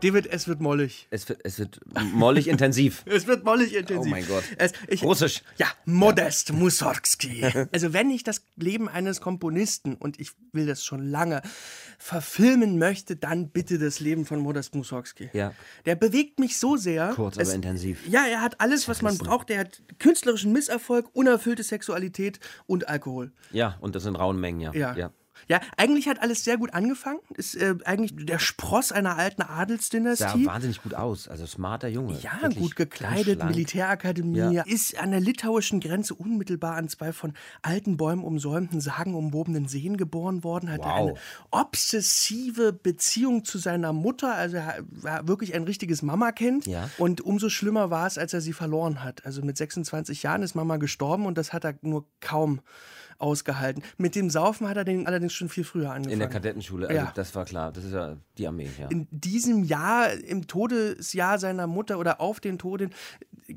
David, es wird mollig. Es wird, es wird mollig intensiv. Es wird mollig intensiv. Oh mein Gott. Es, ich, Russisch. Ja, Modest Mussorgsky. Also wenn ich das Leben eines Komponisten, und ich will das schon lange, verfilmen möchte, dann bitte das Leben von Modest Mussorgsky. Ja. Der bewegt mich so sehr. Kurz, aber intensiv. Ja, er hat alles, was man braucht. Er hat künstlerischen Misserfolg, unerfüllte Sexualität und Alkohol. Ja, und das in rauen Mengen, ja. Ja. ja. Ja, eigentlich hat alles sehr gut angefangen. Ist äh, eigentlich der Spross einer alten Sah Adelsdynastie. wahnsinnig gut aus. Also smarter Junge. Ja, Wirklich gut gekleidet. Militärakademie, Ja. ist an der litauischen Grenze unmittelbar an zwei von alten Bäumen umsäumten, sagenumwobenen Seen geboren worden, hatte Wow. eine obsessive Beziehung zu seiner Mutter, also er war wirklich ein richtiges Mamakind. Ja. Und umso schlimmer war es, als er sie verloren hat. Also mit 26 Jahren ist Mama gestorben und das hat er nur kaum ausgehalten. Mit dem Saufen hat er den allerdings schon viel früher angefangen. In der Kadettenschule, also Ja. das war klar. Das ist ja die Armee, ja. in diesem Jahr, im Todesjahr seiner Mutter oder auf den Tod hin,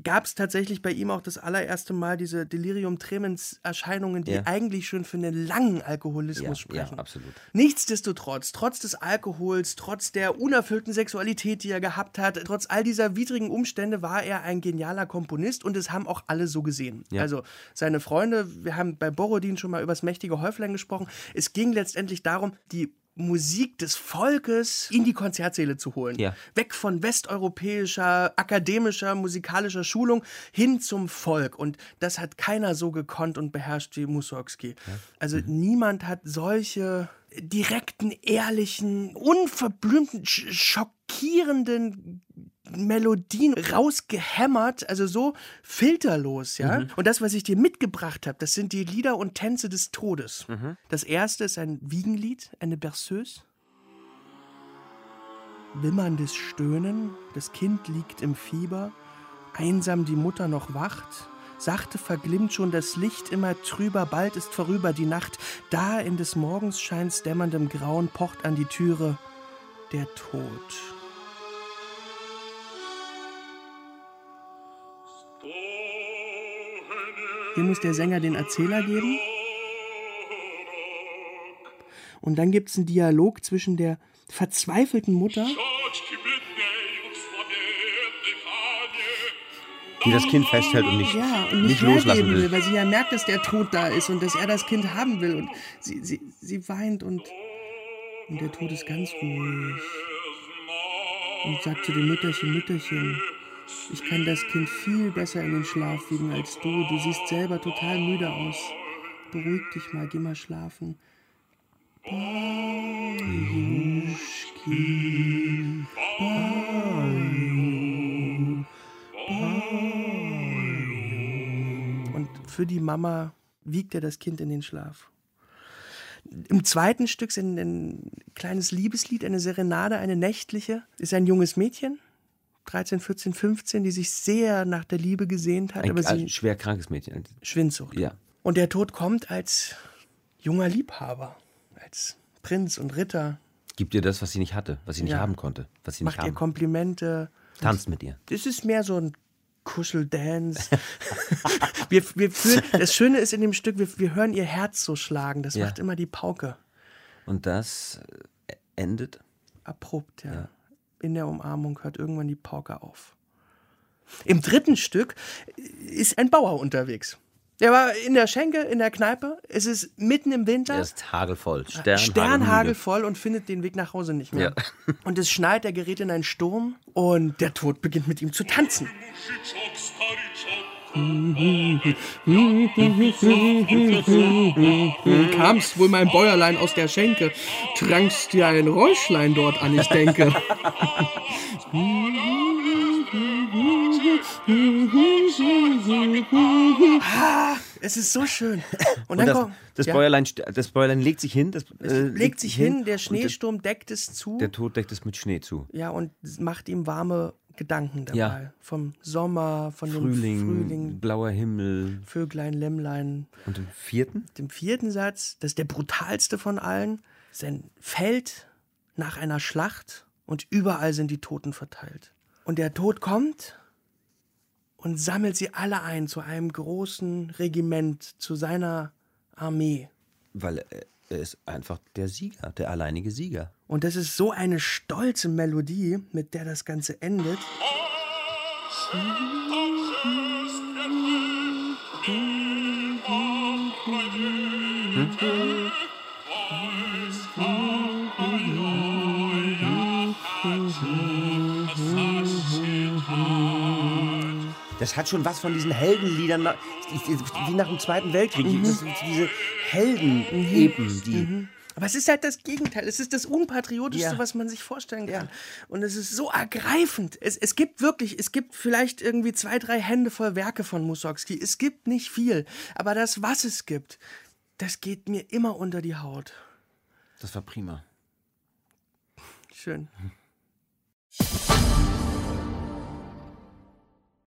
gab es tatsächlich bei ihm auch das allererste Mal diese Delirium Tremens Erscheinungen, die Ja. eigentlich schon für einen langen Alkoholismus Ja, ja, sprechen. absolut. Nichtsdestotrotz, trotz des Alkohols, trotz der unerfüllten Sexualität, die er gehabt hat, trotz all dieser widrigen Umstände war er ein genialer Komponist und es haben auch alle so gesehen. Ja. Also seine Freunde, wir haben bei Borodin schon mal über das mächtige Häuflein gesprochen. Es ging letztendlich darum, die Musik des Volkes in die Konzertsäle zu holen. Ja. Weg von westeuropäischer, akademischer, musikalischer Schulung hin zum Volk. Und das hat keiner so gekonnt und beherrscht wie Mussorgsky. Also niemand hat solche direkten, ehrlichen, unverblümten, sch schockierenden Melodien rausgehämmert, also so filterlos, ja. Und das, was ich dir mitgebracht habe, das sind die Lieder und Tänze des Todes. Das erste ist ein Wiegenlied, eine Berceuse. Wimmerndes Stöhnen, das Kind liegt im Fieber, einsam die Mutter noch wacht. Sachte verglimmt schon das Licht immer trüber, bald ist vorüber die Nacht. Da in des Morgens scheins dämmerndem Grauen pocht an die Türe der Tod. Hier muss der Sänger den Erzähler geben. Und dann gibt es einen Dialog zwischen der verzweifelten Mutter Die das Kind festhält und nicht, ja, und nicht nicht, loslassen will, will. weil sie ja merkt, dass der Tod da ist und dass er das Kind haben will. Und sie, sie, sie weint und, und der Tod ist ganz ruhig. Und sagt zu dem Mütterchen, Mütterchen, ich kann das Kind viel besser in den Schlaf wiegen als du. Du siehst selber total müde aus. Beruhig dich mal, geh mal schlafen. Bajuschki, Baju, Und für die Mama wiegt er das Kind in den Schlaf. Im zweiten Stück ist ein kleines Liebeslied, eine Serenade, eine nächtliche. Ist ein junges Mädchen, 13, 14, 15, die sich sehr nach der Liebe gesehnt hat, Ein, aber ein sie schwer krankes Mädchen. Schwindsucht. Ja. Und der Tod kommt als junger Liebhaber, als Prinz und Ritter, Gibt ihr das, was sie nicht hatte, was sie nicht Ja. haben konnte, was sie nicht macht ihr haben. Komplimente. Tanzt mit ihr. Das ist mehr so ein Kuscheldance. wir, wir fühlen, das Schöne ist in dem Stück, wir, wir hören ihr Herz so schlagen. Das Ja. macht immer die Pauke. Und das äh, endet. Abrupt, ja. In der Umarmung hört irgendwann die Pauke auf. Im dritten Stück ist ein Bauer unterwegs. Der war in der Schenke, in der Kneipe. Es ist mitten im Winter. Er ist hagelvoll. Stern, Sternhagelvoll und findet den Weg nach Hause nicht mehr. Ja. Und es schneit, er gerät in einen Sturm und der Tod beginnt mit ihm zu tanzen. Kamst wohl mein Bäuerlein aus der Schenke, trankst dir ein Räuschlein dort an, ich denke. Ah, es ist so schön. Und Und dann das, kommt, das, ja, Bäuerlein, das Bäuerlein legt sich hin. Das, es äh, legt sich hin, der und Schneesturm deckt es zu. Der, der Tod deckt es mit Schnee zu. Ja, und macht ihm warme Gedanken dabei. Ja. Vom Sommer, von Frühling, dem Frühling, blauer Himmel. Vöglein, Lämmlein. Und im vierten? Dem vierten Satz, das ist der brutalste von allen, ist ein Feld nach einer Schlacht und überall sind die Toten verteilt. Und der Tod kommt und sammelt sie alle ein zu einem großen Regiment, zu seiner Armee. Weil er, ist einfach der Sieger, der alleinige Sieger. Und das ist so eine stolze Melodie, mit der das Ganze endet. Das hat schon was von diesen Heldenliedern, wie nach dem Zweiten Weltkrieg. Das sind diese Helden-Epen, die. Aber es ist halt das Gegenteil. Es ist das Unpatriotischste, Ja. was man sich vorstellen kann. Und es ist so ergreifend. Es, es gibt wirklich, es gibt vielleicht irgendwie zwei, drei Hände voll Werke von Mussorgsky. Es gibt nicht viel. Aber das, was es gibt, das geht mir immer unter die Haut. Das war prima. Schön.